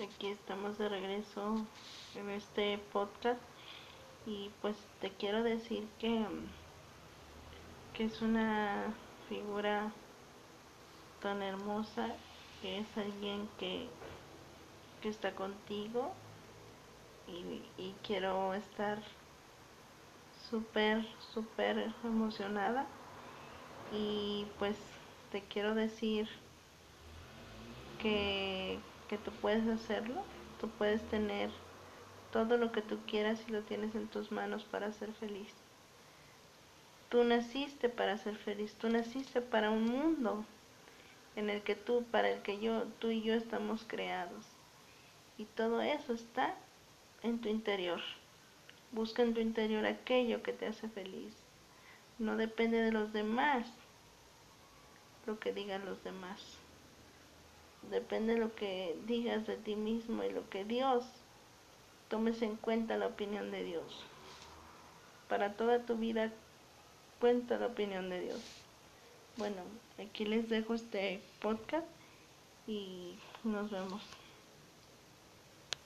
Aquí estamos de regreso en este podcast y pues te quiero decir que, que es una figura tan hermosa, que es alguien que, que está contigo y, y quiero estar súper, súper emocionada. Y pues te quiero decir que, que tú puedes hacerlo, tú puedes tener todo lo que tú quieras y lo tienes en tus manos para ser feliz. Tú naciste para ser feliz, tú naciste para un mundo en el que tú, para el que yo, tú y yo estamos creados. Y todo eso está en tu interior. Busca en tu interior aquello que te hace feliz. No depende de los demás lo que digan los demás. Depende de lo que digas de ti mismo y lo que Dios tomes en cuenta la opinión de Dios. Para toda tu vida cuenta la opinión de Dios. Bueno, aquí les dejo este podcast y nos vemos.